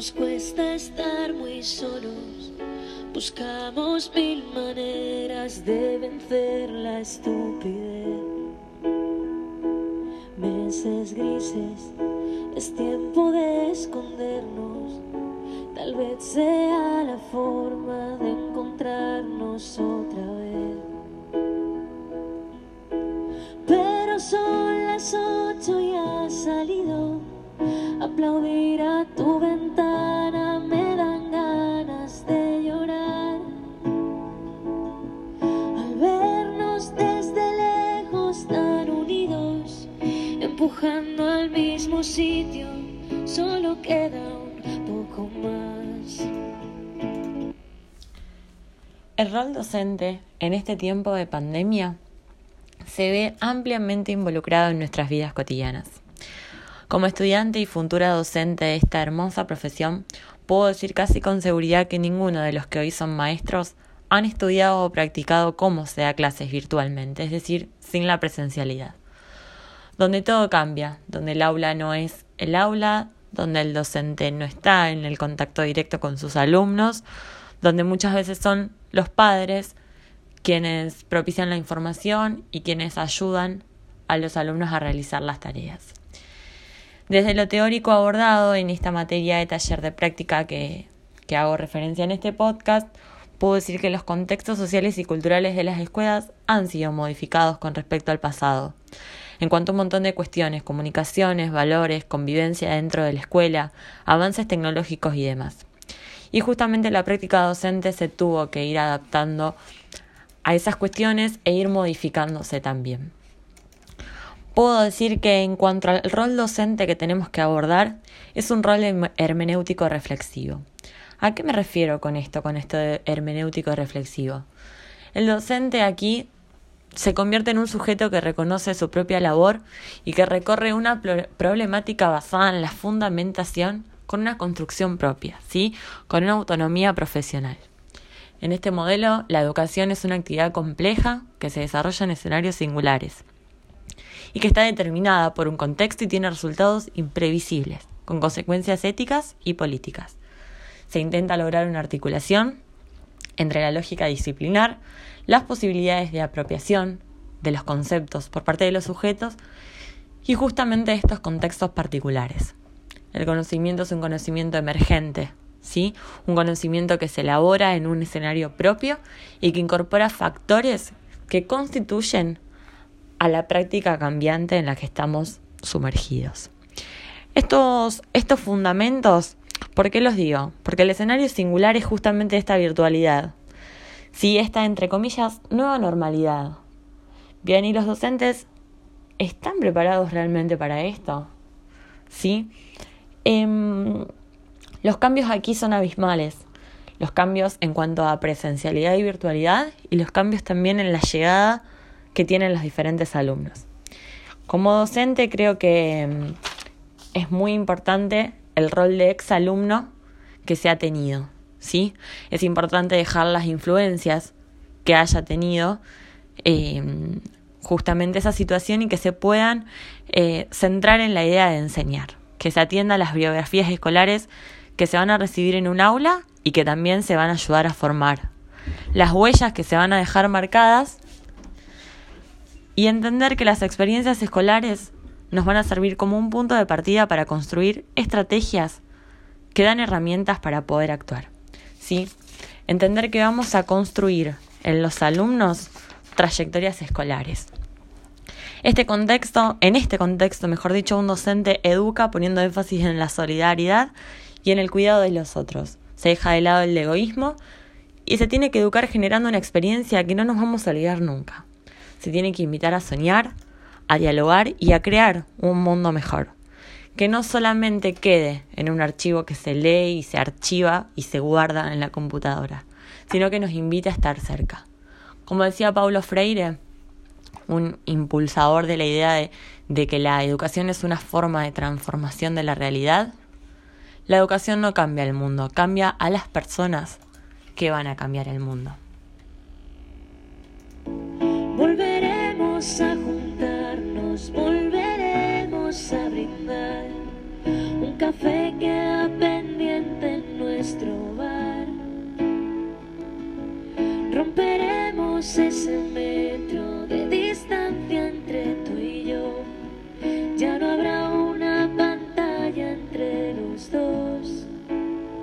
nos cuesta estar muy solos. Buscamos mil maneras de vencer la estupidez. Meses grises, es tiempo de escondernos. Tal vez sea la forma Aplaudir a tu ventana me dan ganas de llorar. Al vernos desde lejos tan unidos, empujando al mismo sitio, solo queda un poco más. El rol docente en este tiempo de pandemia se ve ampliamente involucrado en nuestras vidas cotidianas. Como estudiante y futura docente de esta hermosa profesión, puedo decir casi con seguridad que ninguno de los que hoy son maestros han estudiado o practicado cómo se da clases virtualmente, es decir, sin la presencialidad. Donde todo cambia, donde el aula no es el aula, donde el docente no está en el contacto directo con sus alumnos, donde muchas veces son los padres quienes propician la información y quienes ayudan a los alumnos a realizar las tareas. Desde lo teórico abordado en esta materia de taller de práctica que, que hago referencia en este podcast, puedo decir que los contextos sociales y culturales de las escuelas han sido modificados con respecto al pasado. En cuanto a un montón de cuestiones, comunicaciones, valores, convivencia dentro de la escuela, avances tecnológicos y demás. Y justamente la práctica docente se tuvo que ir adaptando a esas cuestiones e ir modificándose también puedo decir que en cuanto al rol docente que tenemos que abordar, es un rol hermenéutico reflexivo. ¿A qué me refiero con esto, con esto de hermenéutico reflexivo? El docente aquí se convierte en un sujeto que reconoce su propia labor y que recorre una problemática basada en la fundamentación con una construcción propia, ¿sí? Con una autonomía profesional. En este modelo, la educación es una actividad compleja que se desarrolla en escenarios singulares y que está determinada por un contexto y tiene resultados imprevisibles, con consecuencias éticas y políticas. Se intenta lograr una articulación entre la lógica disciplinar, las posibilidades de apropiación de los conceptos por parte de los sujetos y justamente estos contextos particulares. El conocimiento es un conocimiento emergente, ¿sí? Un conocimiento que se elabora en un escenario propio y que incorpora factores que constituyen a la práctica cambiante en la que estamos sumergidos. Estos, estos fundamentos, ¿por qué los digo? Porque el escenario singular es justamente esta virtualidad. Sí, esta, entre comillas, nueva normalidad. Bien, ¿y los docentes están preparados realmente para esto? ¿Sí? Em, los cambios aquí son abismales. Los cambios en cuanto a presencialidad y virtualidad y los cambios también en la llegada que tienen los diferentes alumnos. Como docente creo que mm, es muy importante el rol de exalumno que se ha tenido, ¿sí? Es importante dejar las influencias que haya tenido em, justamente esa situación y que se puedan eh, centrar en la idea de enseñar, que se atienda a las biografías escolares que se van a recibir en un aula y que también se van a ayudar a formar. Las huellas que se van a dejar marcadas y entender que las experiencias escolares nos van a servir como un punto de partida para construir estrategias que dan herramientas para poder actuar. ¿Sí? Entender que vamos a construir en los alumnos trayectorias escolares. Este contexto, en este contexto, mejor dicho, un docente educa poniendo énfasis en la solidaridad y en el cuidado de los otros. Se deja de lado el egoísmo y se tiene que educar generando una experiencia que no nos vamos a olvidar nunca se tiene que invitar a soñar, a dialogar y a crear un mundo mejor. Que no solamente quede en un archivo que se lee y se archiva y se guarda en la computadora, sino que nos invite a estar cerca. Como decía Paulo Freire, un impulsador de la idea de, de que la educación es una forma de transformación de la realidad, la educación no cambia el mundo, cambia a las personas que van a cambiar el mundo. A juntarnos, volveremos a brindar un café que pendiente nuestro hogar. Romperemos ese metro